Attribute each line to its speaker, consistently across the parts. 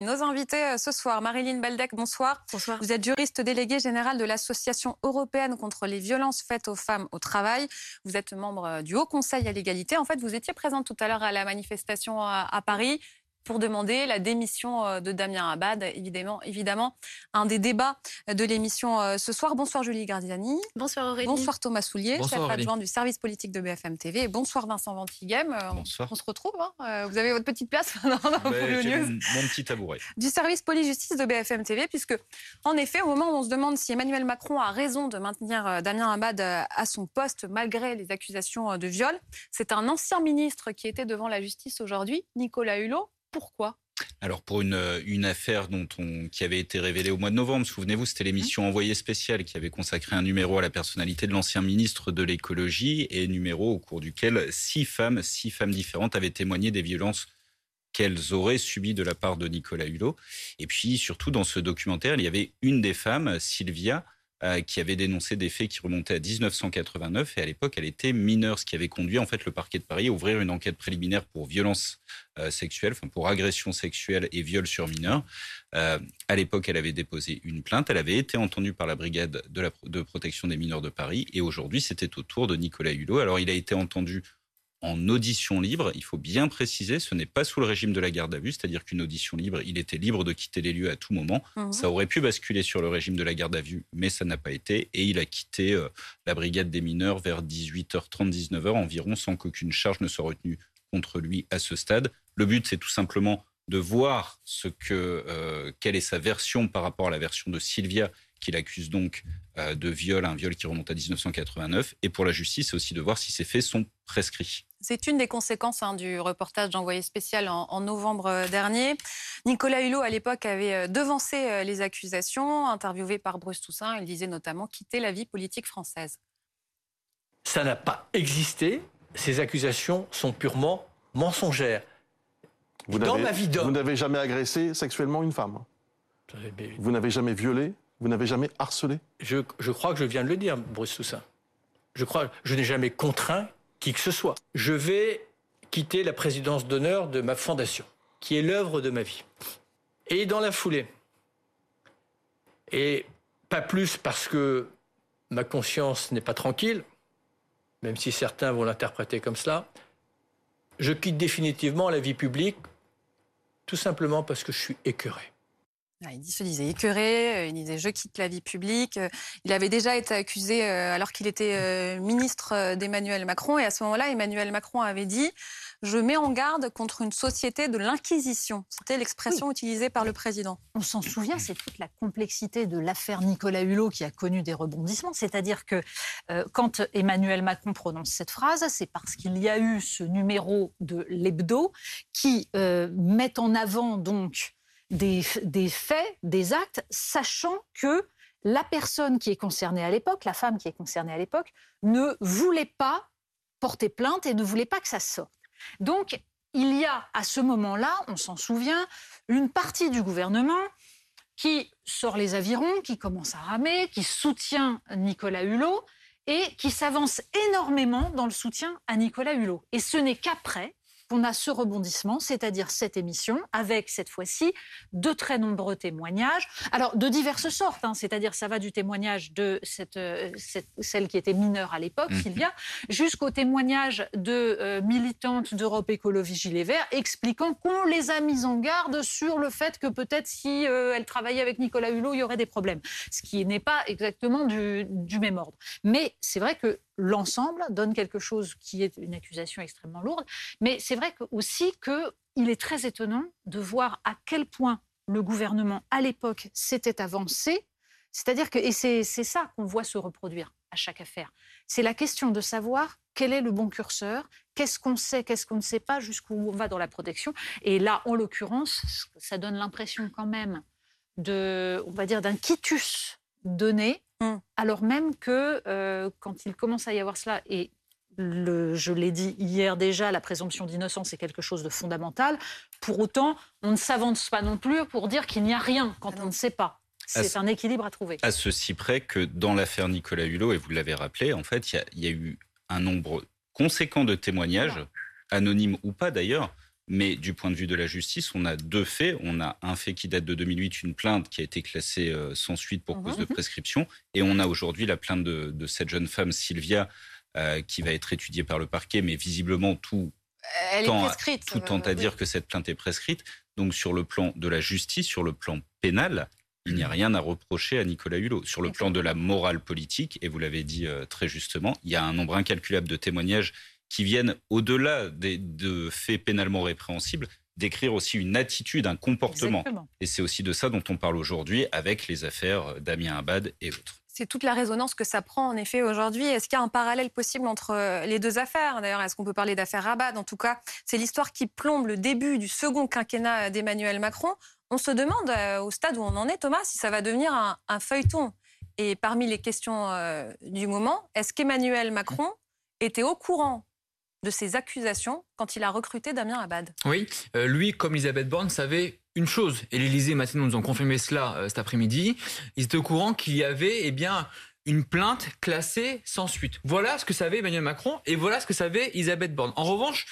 Speaker 1: Nos invités euh, ce soir, Marilyn Beldec, bonsoir. Bonsoir. Vous êtes juriste déléguée générale de l'Association européenne contre les violences faites aux femmes au travail. Vous êtes membre euh, du Haut Conseil à l'égalité. En fait, vous étiez présente tout à l'heure à la manifestation à Paris pour demander la démission euh, de Damien Abad. Évidemment, évidemment un des débats de l'émission euh, ce soir. Bonsoir Julie Gardiani.
Speaker 2: Bonsoir Aurélie.
Speaker 1: Bonsoir Thomas Soulier, chef adjoint du service politique de BFM TV. bonsoir Vincent Ventigem. Euh, bonsoir. On, se retrouve. Hein. vous avez votre petite place dans,
Speaker 3: le news. Mon, petit tabouret.
Speaker 1: Du service police-justice de BFM TV, puisque en effet, au moment où on se demande si Emmanuel Macron a raison de maintenir Damien Abad à son poste malgré les accusations de viol, c'est un ancien ministre qui était devant la justice aujourd'hui, Nicolas Hulot. Pourquoi?
Speaker 3: Alors pour une, une affaire dont on, qui avait été révélée au mois de novembre, souvenez-vous, c'était l'émission mmh. Envoyé spécial qui avait consacré un numéro à la personnalité de l'ancien ministre de l'écologie et numéro au cours duquel six femmes, six femmes différentes avaient témoigné des violences qu'elles auraient subies de la part de Nicolas Hulot. Et puis surtout dans ce documentaire, il y avait une des femmes, Sylvia, euh, qui avait dénoncé des faits qui remontaient à 1989 et à l'époque elle était mineure, ce qui avait conduit en fait le parquet de Paris à ouvrir une enquête préliminaire pour violence euh, sexuelle, enfin pour agression sexuelle et viol sur mineur. Euh, à l'époque, elle avait déposé une plainte, elle avait été entendue par la brigade de, protection des mineurs de Paris et aujourd'hui c'était au tour de Nicolas Hulot. Alors il a été entendu en audition libre. Il faut bien préciser, ce n'est pas sous le régime de la garde à vue, c'est-à-dire qu'une audition libre, il était libre de quitter les lieux à tout moment. Mhm. Ça aurait pu basculer sur le régime de la garde à vue, mais ça n'a pas été. Et il a quitté euh, la brigade des mineurs vers 18h30, 19h environ, sans qu'aucune charge ne soit retenue contre lui à ce stade. Le but, c'est tout simplement de voir ce que, euh, quelle est sa version par rapport à la version de Sylvia, qu'il accuse donc euh, de viol, un viol qui remonte à 1989. Et pour la justice, c'est aussi de voir si ces faits sont prescrits.
Speaker 1: C'est une des conséquences hein, du reportage d'envoyé spécial en, novembre euh, dernier. Nicolas Hulot, à l'époque, avait euh, devancé les accusations. Interviewé par Bruce Toussaint, il disait notamment quitter la vie politique française.
Speaker 4: Ça n'a pas existé. Ces accusations sont purement mensongères.
Speaker 5: Vous Dans ma vie d'homme. Vous n'avez jamais agressé sexuellement une femme Vous n'avez jamais violé Vous n'avez jamais harcelé
Speaker 4: je, crois que je viens de le dire, Bruce Toussaint. Je crois je n'ai jamais contraint qui que ce soit. Je vais quitter la présidence d'honneur de ma fondation, qui est l'œuvre de ma vie. Et dans la foulée, et pas plus parce que ma conscience n'est pas tranquille, même si certains vont l'interpréter comme cela, je quitte définitivement la vie publique tout simplement parce que je suis écœuré.
Speaker 1: Ah, il se disait écœuré, euh, il disait je quitte la vie publique. Euh, il avait déjà été accusé euh, alors qu'il était ministre d'Emmanuel Macron et à ce moment-là, Emmanuel Macron avait dit je mets en garde contre une société de l'inquisition. C'était l'expression utilisée par le président.
Speaker 2: On s'en souvient, c'est toute la complexité de l'affaire Nicolas Hulot qui a connu des rebondissements. C'est-à-dire que quand Emmanuel Macron prononce cette phrase, c'est parce qu'il y a eu ce numéro de l'hebdo qui met en avant donc des, faits, des actes, sachant que la personne qui est concernée à l'époque, la femme qui est concernée à l'époque, ne voulait pas porter plainte et ne voulait pas que ça sorte. Donc, il y a à ce moment-là, on s'en souvient, une partie du gouvernement qui sort les avirons, qui commence à ramer, qui soutient Nicolas Hulot et qui s'avance énormément dans le soutien à Nicolas Hulot. Et ce n'est qu'après qu'on a ce rebondissement, c'est-à-dire cette émission, avec cette fois-ci de très nombreux témoignages. Alors, de diverses sortes, hein, c'est-à-dire ça va du témoignage de cette, euh, celle qui était mineure à l'époque, mmh. Sylvia, jusqu'au témoignage de euh, militantes d'Europe Écologie Les Verts, expliquant qu'on les a mises en garde sur le fait que peut-être si euh, elle travaillait avec Nicolas Hulot, il y aurait des problèmes. Ce qui n'est pas exactement du, du même ordre. Mais c'est vrai que l'ensemble donne quelque chose qui est une accusation extrêmement lourde. Mais c'est vrai aussi qu'il est très étonnant de voir à quel point le gouvernement, à l'époque, s'était avancé. C'est-à-dire que, et c'est ça qu'on voit se reproduire à chaque affaire, c'est la question de savoir quel est le bon curseur, qu'est-ce qu'on sait, qu'est-ce qu'on ne sait pas, jusqu'où on va dans la protection. Et là, en l'occurrence, ça donne l'impression quand même de, on va dire, d'un quitus donné Mmh. Alors même que euh, quand il commence à y avoir cela, et je l'ai dit hier déjà, la présomption d'innocence est quelque chose de fondamental. Pour autant, on ne s'avance pas non plus pour dire qu'il n'y a rien quand ah on ne sait pas. C'est un équilibre à trouver.
Speaker 3: À ceci près que dans l'affaire Nicolas Hulot, et vous l'avez rappelé, en fait, il y, a eu un nombre conséquent de témoignages, anonymes ou pas d'ailleurs, Mais du point de vue de la justice, on a deux faits. On a un fait qui date de 2008, une plainte qui a été classée euh, sans suite pour cause de prescription. Et on a aujourd'hui la plainte de, cette jeune femme, Sylvia, euh, qui va être étudiée par le parquet, mais visiblement tout
Speaker 1: Elle tend, est prescrite,
Speaker 3: tout tend à dire que cette plainte est prescrite. Donc sur le plan de la justice, sur le plan pénal, il n'y a rien à reprocher à Nicolas Hulot. Sur le plan de la morale politique, et vous l'avez dit euh, très justement, il y a un nombre incalculable de témoignages qui viennent au-delà des, de faits pénalement répréhensibles, décrire aussi une attitude, un comportement. Et c'est aussi de ça dont on parle aujourd'hui avec les affaires Damien Abad et autres.
Speaker 1: C'est toute la résonance que ça prend en effet aujourd'hui. Est-ce qu'il y a un parallèle possible entre euh, les deux affaires D'ailleurs, est-ce qu'on peut parler d'affaire Abad? En tout cas, c'est l'histoire qui plombe le début du second quinquennat d'Emmanuel Macron. On se demande euh, au stade où on en est, Thomas, si ça va devenir un, feuilleton. Et parmi les questions euh, du moment, est-ce qu'Emmanuel Macron était au courant de ces accusations quand il a recruté Damien Abad.
Speaker 6: Oui, euh, lui, comme Elisabeth Borne, savait une chose, et l'Élysée maintenant nous ont confirmé cela euh, cet après-midi, ils étaient au courant qu'il y avait eh bien, une plainte classée sans suite. Voilà ce que savait Emmanuel Macron et voilà ce que savait Elisabeth Borne. En revanche,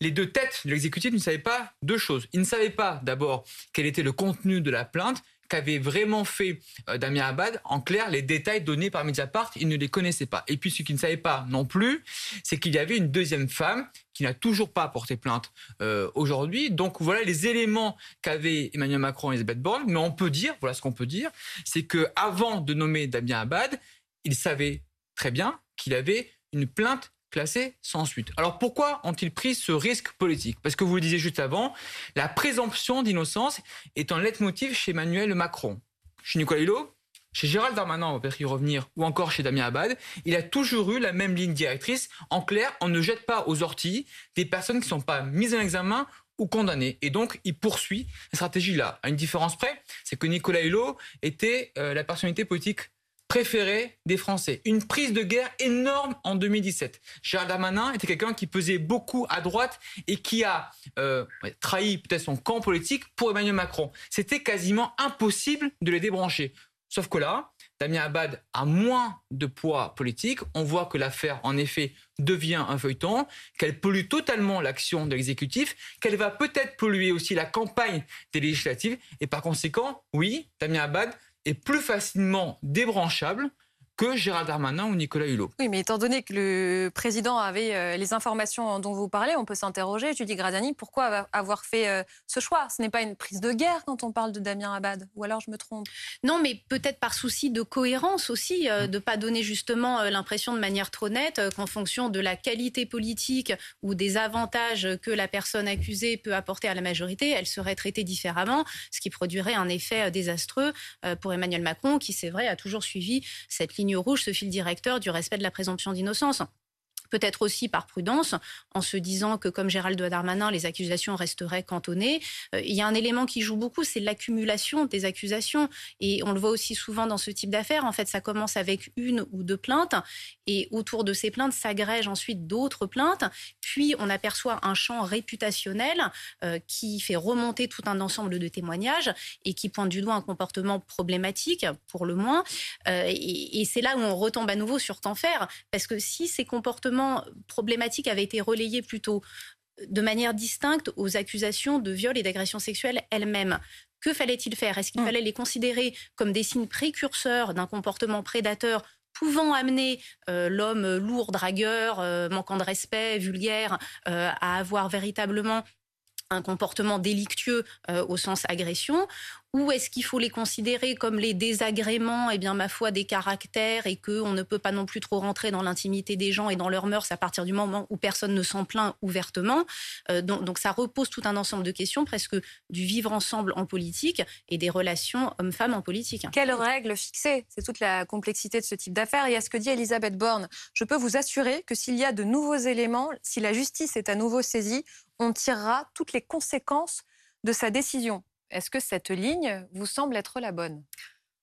Speaker 6: les deux têtes de l'exécutif ne savaient pas deux choses. Ils ne savaient pas d'abord quel était le contenu de la plainte qu'avait vraiment fait euh, Damien Abad, en clair, les détails donnés par Mediapart, il ne les connaissait pas. Et puis ce qu'il ne savait pas non plus, c'est qu'il y avait une deuxième femme qui n'a toujours pas porté plainte euh, aujourd'hui. Donc voilà les éléments qu'avaient Emmanuel Macron et Elisabeth Borne. Mais on peut dire, voilà ce qu'on peut dire, c'est que avant de nommer Damien Abad, il savait très bien qu'il avait une plainte classé sans suite. Alors pourquoi ont-ils pris ce risque politique? Parce que vous le disiez juste avant, la présomption d'innocence est un leitmotiv chez Emmanuel Macron. Chez Nicolas Hulot, chez Gérald Darmanin, on va peut-être y revenir, ou encore chez Damien Abad, il a toujours eu la même ligne directrice. En clair, on ne jette pas aux orties des personnes qui ne sont pas mises en examen ou condamnées. Et donc, il poursuit la stratégie là. À une différence près, c'est que Nicolas Hulot était euh, la personnalité politique préféré des Français. Une prise de guerre énorme en 2017. Gérald Darmanin était quelqu'un qui pesait beaucoup à droite et qui a euh, trahi peut-être son camp politique pour Emmanuel Macron. C'était quasiment impossible de les débrancher. Sauf que là, Damien Abad a moins de poids politique. On voit que l'affaire, en effet, devient un feuilleton, qu'elle pollue totalement l'action de l'exécutif, qu'elle va peut-être polluer aussi la campagne des législatives. Et par conséquent, oui, Damien Abad est plus facilement débranchable que Gérald Darmanin ou Nicolas Hulot.
Speaker 1: Oui, mais étant donné que le président avait euh, les informations dont vous parlez, on peut s'interroger, Judy Gradani, pourquoi avoir fait euh, ce choix? Ce n'est pas une prise de guerre quand on parle de Damien Abad, ou alors je me trompe?
Speaker 7: Non, mais peut-être par souci de cohérence aussi, euh, de ne pas donner justement l'impression de manière trop nette qu'en fonction de la qualité politique ou des avantages que la personne accusée peut apporter à la majorité, elle serait traitée différemment, ce qui produirait un effet désastreux pour Emmanuel Macron, qui c'est vrai a toujours suivi cette ligne rouge, ce fil directeur du respect de la présomption d'innocence peut-être aussi par prudence, en se disant que comme Gérald Darmanin, les accusations resteraient cantonnées. Euh, il y a un élément qui joue beaucoup, c'est l'accumulation des accusations. Et on le voit aussi souvent dans ce type d'affaires. En fait, ça commence avec une ou deux plaintes, et autour de ces plaintes s'agrègent ensuite d'autres plaintes. Puis on aperçoit un champ réputationnel euh, qui fait remonter tout un ensemble de témoignages et qui pointe du doigt un comportement problématique, pour le moins. Euh, et, c'est là où on retombe à nouveau sur qu'en faire, parce que si ces comportements problématique avait été relayée plutôt de manière distincte aux accusations de viol et d'agression sexuelle elles-mêmes. Que fallait-il faire? Est-ce qu'il mm. fallait les considérer comme des signes précurseurs d'un comportement prédateur pouvant amener euh, l'homme lourd, dragueur, euh, manquant de respect, vulgaire, euh, à avoir véritablement un comportement délictueux au sens agression ou est-ce qu'il faut les considérer comme les désagréments, et eh bien, ma foi, des caractères et qu'on ne peut pas non plus trop rentrer dans l'intimité des gens et dans leurs mœurs à partir du moment où personne ne s'en plaint ouvertement? Euh, donc, ça repose tout un ensemble de questions, presque du vivre ensemble en politique et des relations hommes-femmes en politique.
Speaker 1: Quelles règles fixer? C'est toute la complexité de ce type d'affaires. Et à ce que dit Elisabeth Borne, je peux vous assurer que s'il y a de nouveaux éléments, si la justice est à nouveau saisie, on tirera toutes les conséquences de sa décision. Est-ce que cette ligne vous semble être la bonne?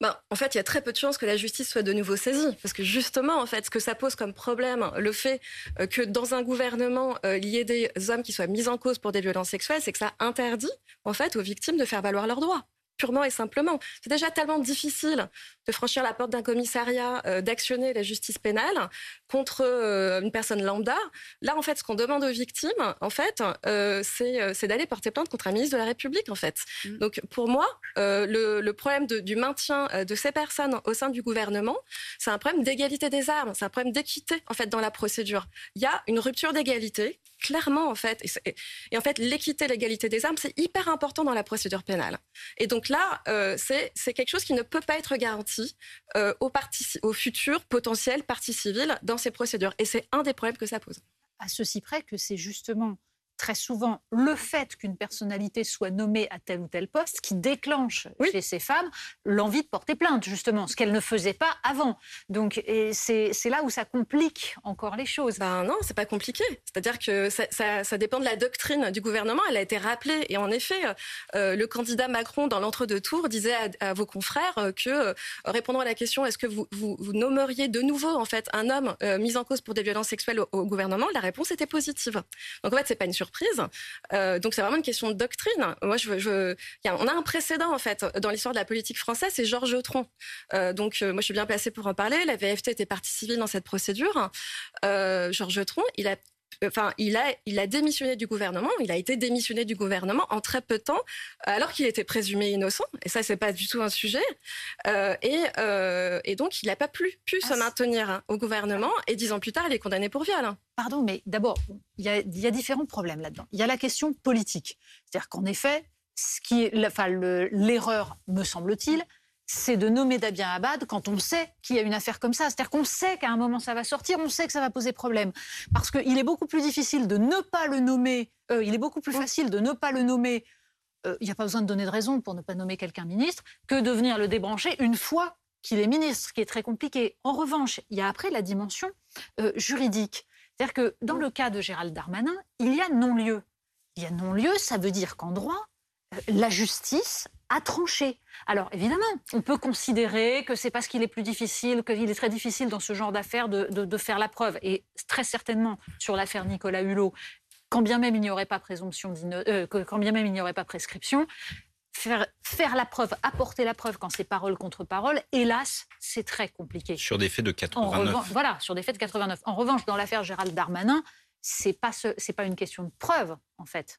Speaker 8: Ben, en fait, il y a très peu de chances que la justice soit de nouveau saisie, parce que justement, en fait, ce que ça pose comme problème, le fait euh, que dans un gouvernement, il y ait des hommes qui soient mis en cause pour des violences sexuelles, c'est que ça interdit, en fait, aux victimes de faire valoir leurs droits purement et simplement. C'est déjà tellement difficile de franchir la porte d'un commissariat, euh, d'actionner la justice pénale contre euh, une personne lambda. Là, en fait, ce qu'on demande aux victimes, en fait, euh, c'est d'aller porter plainte contre un ministre de la République, en fait. Mm. Donc, pour moi, le, le, problème de, du maintien de ces personnes au sein du gouvernement, c'est un problème d'égalité des armes, c'est un problème d'équité, en fait, dans la procédure. Il y a une rupture d'égalité clairement en fait. Et, et en fait, l'équité, l'égalité des armes, c'est hyper important dans la procédure pénale. Et donc là, euh, c'est quelque chose qui ne peut pas être garanti euh, aux, aux futurs potentiels parties civiles dans ces procédures. Et c'est un des problèmes que ça pose.
Speaker 2: À ceci près que c'est justement très souvent le fait qu'une personnalité soit nommée à tel ou tel poste qui déclenche chez ces femmes l'envie de porter plainte, justement, ce qu'elles ne faisaient pas avant. Donc, c'est là où ça complique encore les choses.
Speaker 8: Ben non, c'est pas compliqué. C'est-à-dire que ça, ça, ça, dépend de la doctrine du gouvernement. Elle a été rappelée. Et en effet, euh, le candidat Macron, dans l'entre-deux tours, disait à, vos confrères que, euh, répondant à la question est-ce que vous, vous, vous, nommeriez de nouveau en fait un homme euh, mis en cause pour des violences sexuelles au, gouvernement, la réponse était positive. Donc en fait, c'est pas une surprise euh, donc c'est vraiment une question de doctrine. Moi, je, je on a un précédent en fait dans l'histoire de la politique française, c'est Georges Autron. Euh, donc euh, moi, je suis bien placée pour en parler. La VFT était partie civile dans cette procédure. Georges Autron, il a enfin, il a, il a démissionné du gouvernement. Il a été démissionné du gouvernement en très peu de temps, alors qu'il était présumé innocent. Et ça, c'est pas du tout un sujet. Euh, et, euh, et, donc, il n'a pas pu, pu se ah, maintenir hein, au gouvernement. Et dix ans plus tard, il est condamné pour viol. Hein.
Speaker 2: Pardon, mais d'abord, il y a, y a différents problèmes là-dedans. Il y a la question politique, c'est-à-dire qu'en effet, ce qui l'erreur, me semble-t-il, c'est de nommer Dabien Abad quand on sait qu'il y a une affaire comme ça. C'est-à-dire qu'on sait qu'à un moment ça va sortir, on sait que ça va poser problème. Parce qu'il est beaucoup plus difficile de ne pas le nommer, euh, il est beaucoup plus facile de ne pas le nommer, euh, il n'y a pas besoin de donner de raison pour ne pas nommer quelqu'un ministre, que de venir le débrancher une fois qu'il est ministre, ce qui est très compliqué. En revanche, il y a après la dimension euh, juridique. C'est-à-dire que dans le cas de Gérald Darmanin, il y a non-lieu. Il y a non-lieu, ça veut dire qu'en droit, la justice a tranché. Alors évidemment, on peut considérer que c'est parce qu'il est plus difficile, qu'il est très difficile dans ce genre d'affaires de, faire la preuve. Et très certainement sur l'affaire Nicolas Hulot, quand bien même il n'y aurait pas présomption, euh, quand bien même il n'y aurait pas prescription, faire, faire la preuve, apporter la preuve quand c'est parole contre parole, hélas, c'est très compliqué.
Speaker 3: Sur des faits de 89.
Speaker 2: voilà, sur des faits de 89. En revanche, dans l'affaire Gérald Darmanin, c'est pas c'est pas une question de preuve en fait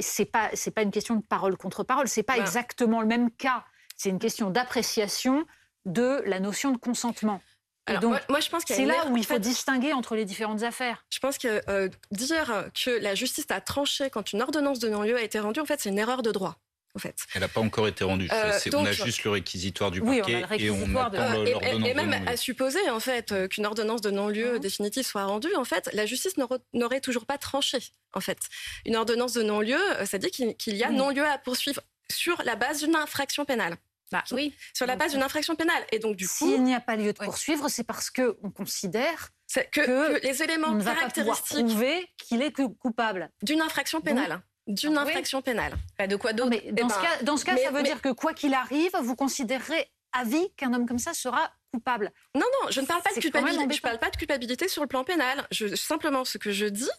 Speaker 2: c'est pas c'est pas une question de parole contre parole, c'est pas exactement le même cas. C'est une question d'appréciation de la notion de consentement.
Speaker 8: Alors, donc, moi, je pense
Speaker 2: c'est là où il faut distinguer entre les différentes affaires.
Speaker 8: Je pense que euh, dire que la justice a tranché quand une ordonnance de non-lieu a été rendue, en fait, c'est une erreur de droit.
Speaker 3: Elle n'a pas encore été rendue. Euh, on a juste le réquisitoire du parquet et on attend l'ordonnance
Speaker 8: Et, même à supposer en fait euh, qu'une ordonnance de non-lieu mhm. définitive soit rendue, en fait, la justice n'aurait toujours pas tranché. En fait, une ordonnance de non-lieu, euh, ça dit qu'il y a non-lieu à poursuivre sur la base d'une infraction pénale.
Speaker 2: Bah, oui.
Speaker 8: Sur la base d'une infraction pénale. Et donc, du coup.
Speaker 2: S'il n'y a pas lieu de poursuivre, c'est parce qu'on considère que,
Speaker 8: les éléments caractéristiques.
Speaker 2: prouver qu'il est coupable.
Speaker 8: D'une infraction pénale d'une ah infraction pénale.
Speaker 2: Pas de quoi d'autre eh dans, ce ben, cas, dans ce cas, ça veut dire que quoi qu'il arrive, vous considérerez à vie qu'un homme comme ça sera coupable.
Speaker 8: Non, non, je ne parle pas de culpabilité. Je parle pas de culpabilité sur le plan pénal. Je, simplement, ce que je dis,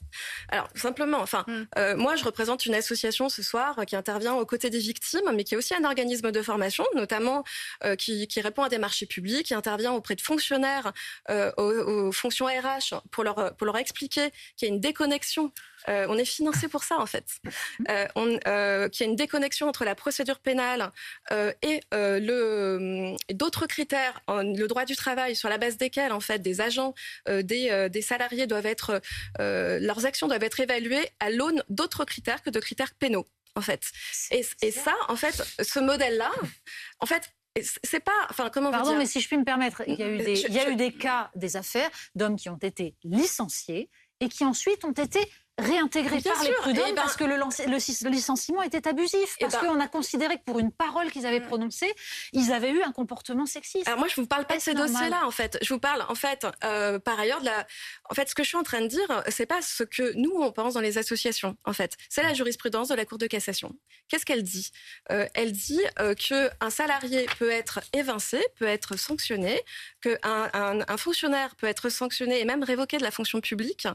Speaker 8: alors simplement, enfin, hmm. euh, moi, je représente une association ce soir qui intervient aux côtés des victimes, mais qui est aussi un organisme de formation, notamment euh, qui, qui, répond à des marchés publics, qui intervient auprès de fonctionnaires euh, aux, aux, fonctions RH pour leur pour leur expliquer qu'il y a une déconnexion euh, on est financé pour ça en fait. Euh, euh, qu'il y a une déconnexion entre la procédure pénale et le d'autres critères, le droit du travail, sur la base desquels en fait des agents, des, des, salariés doivent être, leurs actions doivent être évaluées à l'aune d'autres critères que de critères pénaux en fait. Et, et ça, en fait, ce modèle-là, en fait, c'est pas, enfin comment
Speaker 2: Pardon,
Speaker 8: dire
Speaker 2: mais si je puis me permettre, il y a eu des, il y a eu des cas, des affaires d'hommes qui ont été licenciés et qui ensuite ont été réintégrés par les prud'hommes eh ben parce que le, licenciement était abusif, eh parce ben qu'on a considéré que pour une parole qu'ils avaient mm. prononcée, ils avaient eu un comportement sexiste.
Speaker 8: Alors moi, je vous parle pas de ces dossiers-là, en fait. Je vous parle, en fait, euh, par ailleurs, de la... En fait, ce que je suis en train de dire, c'est pas ce que nous, on pense dans les associations, en fait. C'est la jurisprudence de la Cour de cassation. Qu'est-ce qu'elle dit? Euh, Elle dit euh, qu'un salarié peut être évincé, peut être sanctionné, qu'un un, un, fonctionnaire peut être sanctionné et même révoqué de la fonction publique,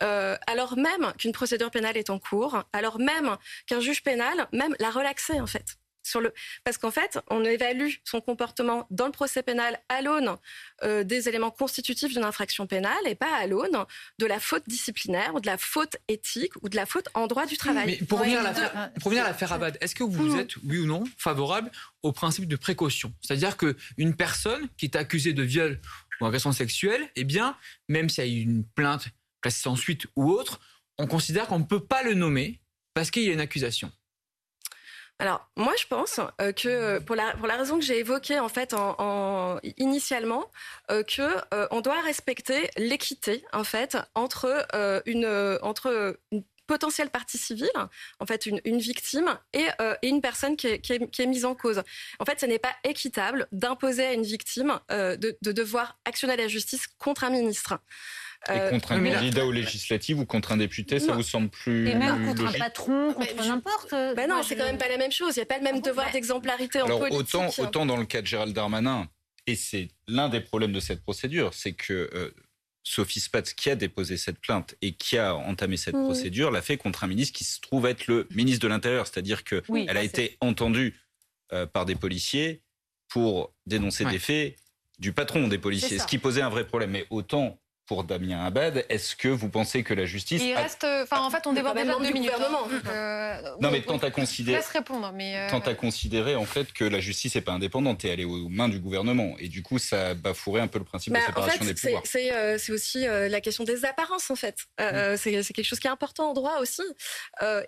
Speaker 8: alors même qu'une procédure pénale est en cours, alors même qu'un juge pénal même l'a relaxé en fait. sur le parce qu'en fait, on évalue son comportement dans le procès pénal à l'aune euh, des éléments constitutifs d'une infraction pénale et pas à l'aune de la faute disciplinaire ou de la faute éthique ou de la faute en droit du travail.
Speaker 6: Mais pour revenir à l'affaire Abad, est-ce que vous êtes, oui ou non, favorable au principe de précaution? C'est-à-dire qu'une personne qui est accusée de viol ou agression sexuelle, eh bien, même s'il y a une plainte classée sans suite ou autre, on considère qu'on ne peut pas le nommer parce qu'il y a une accusation.
Speaker 8: Alors, moi, je pense euh, que pour la, pour la raison que j'ai évoquée en fait en, initialement, euh, que euh, on doit respecter l'équité en fait entre une entre une potentielle partie civile, en fait une, une victime et, une personne qui est, mise en cause. En fait, ce n'est pas équitable d'imposer à une victime de devoir actionner la justice contre un ministre.
Speaker 3: Et euh, contre un candidat aux législatives ou contre un député, ça vous semble plus.
Speaker 2: Et même contre un patron, contre n'importe.
Speaker 8: Ben non, c'est quand même pas la même chose. Il n'y a pas le même devoir d'exemplarité en politique.
Speaker 3: Autant, autant dans le cas de Gérald Darmanin, et c'est l'un des problèmes de cette procédure, c'est que euh, Sophie Spatz, qui a déposé cette plainte et qui a entamé cette mmh. procédure, l'a fait contre un ministre qui se trouve être le ministre de l'Intérieur. C'est-à-dire qu'elle elle a été entendue euh, par des policiers pour dénoncer des faits du patron des policiers, ce qui posait un vrai problème. Mais autant pour Damien Abad. Est-ce que vous pensez que la justice.
Speaker 1: Il reste. Enfin, en fait, on déborde déjà deux minutes. Hein.
Speaker 3: Euh, non, mais tant à considérer.
Speaker 1: Laisse répondre. Mais
Speaker 3: euh, Tant à considérer, en fait, que la justice n'est pas indépendante et elle est aux mains du gouvernement. Et du coup, ça bafouerait un peu le principe de bah, séparation des pouvoirs.
Speaker 8: Euh, c'est aussi la question des apparences, en fait. Mm. C'est quelque chose qui est important en droit aussi.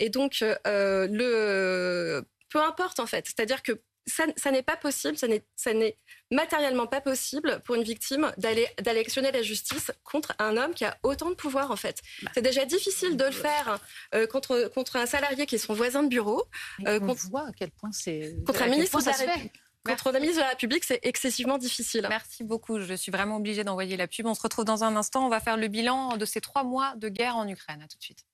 Speaker 8: et donc, le. Peu importe, en fait. C'est-à-dire que ça, n'est pas possible, ça n'est matériellement pas possible pour une victime d'aller actionner la justice contre un homme qui a autant de pouvoir en fait. Bah. C'est déjà difficile de le faire euh, contre contre un salarié qui est son voisin de bureau.
Speaker 2: Euh, on voit à quel point c'est
Speaker 8: contre un ministre de la République. Contre la ministre de la République, c'est excessivement difficile.
Speaker 1: Merci beaucoup. Je suis vraiment obligée d'envoyer la pub. On se retrouve dans un instant. On va faire le bilan de ces trois mois de guerre en Ukraine. À tout de suite.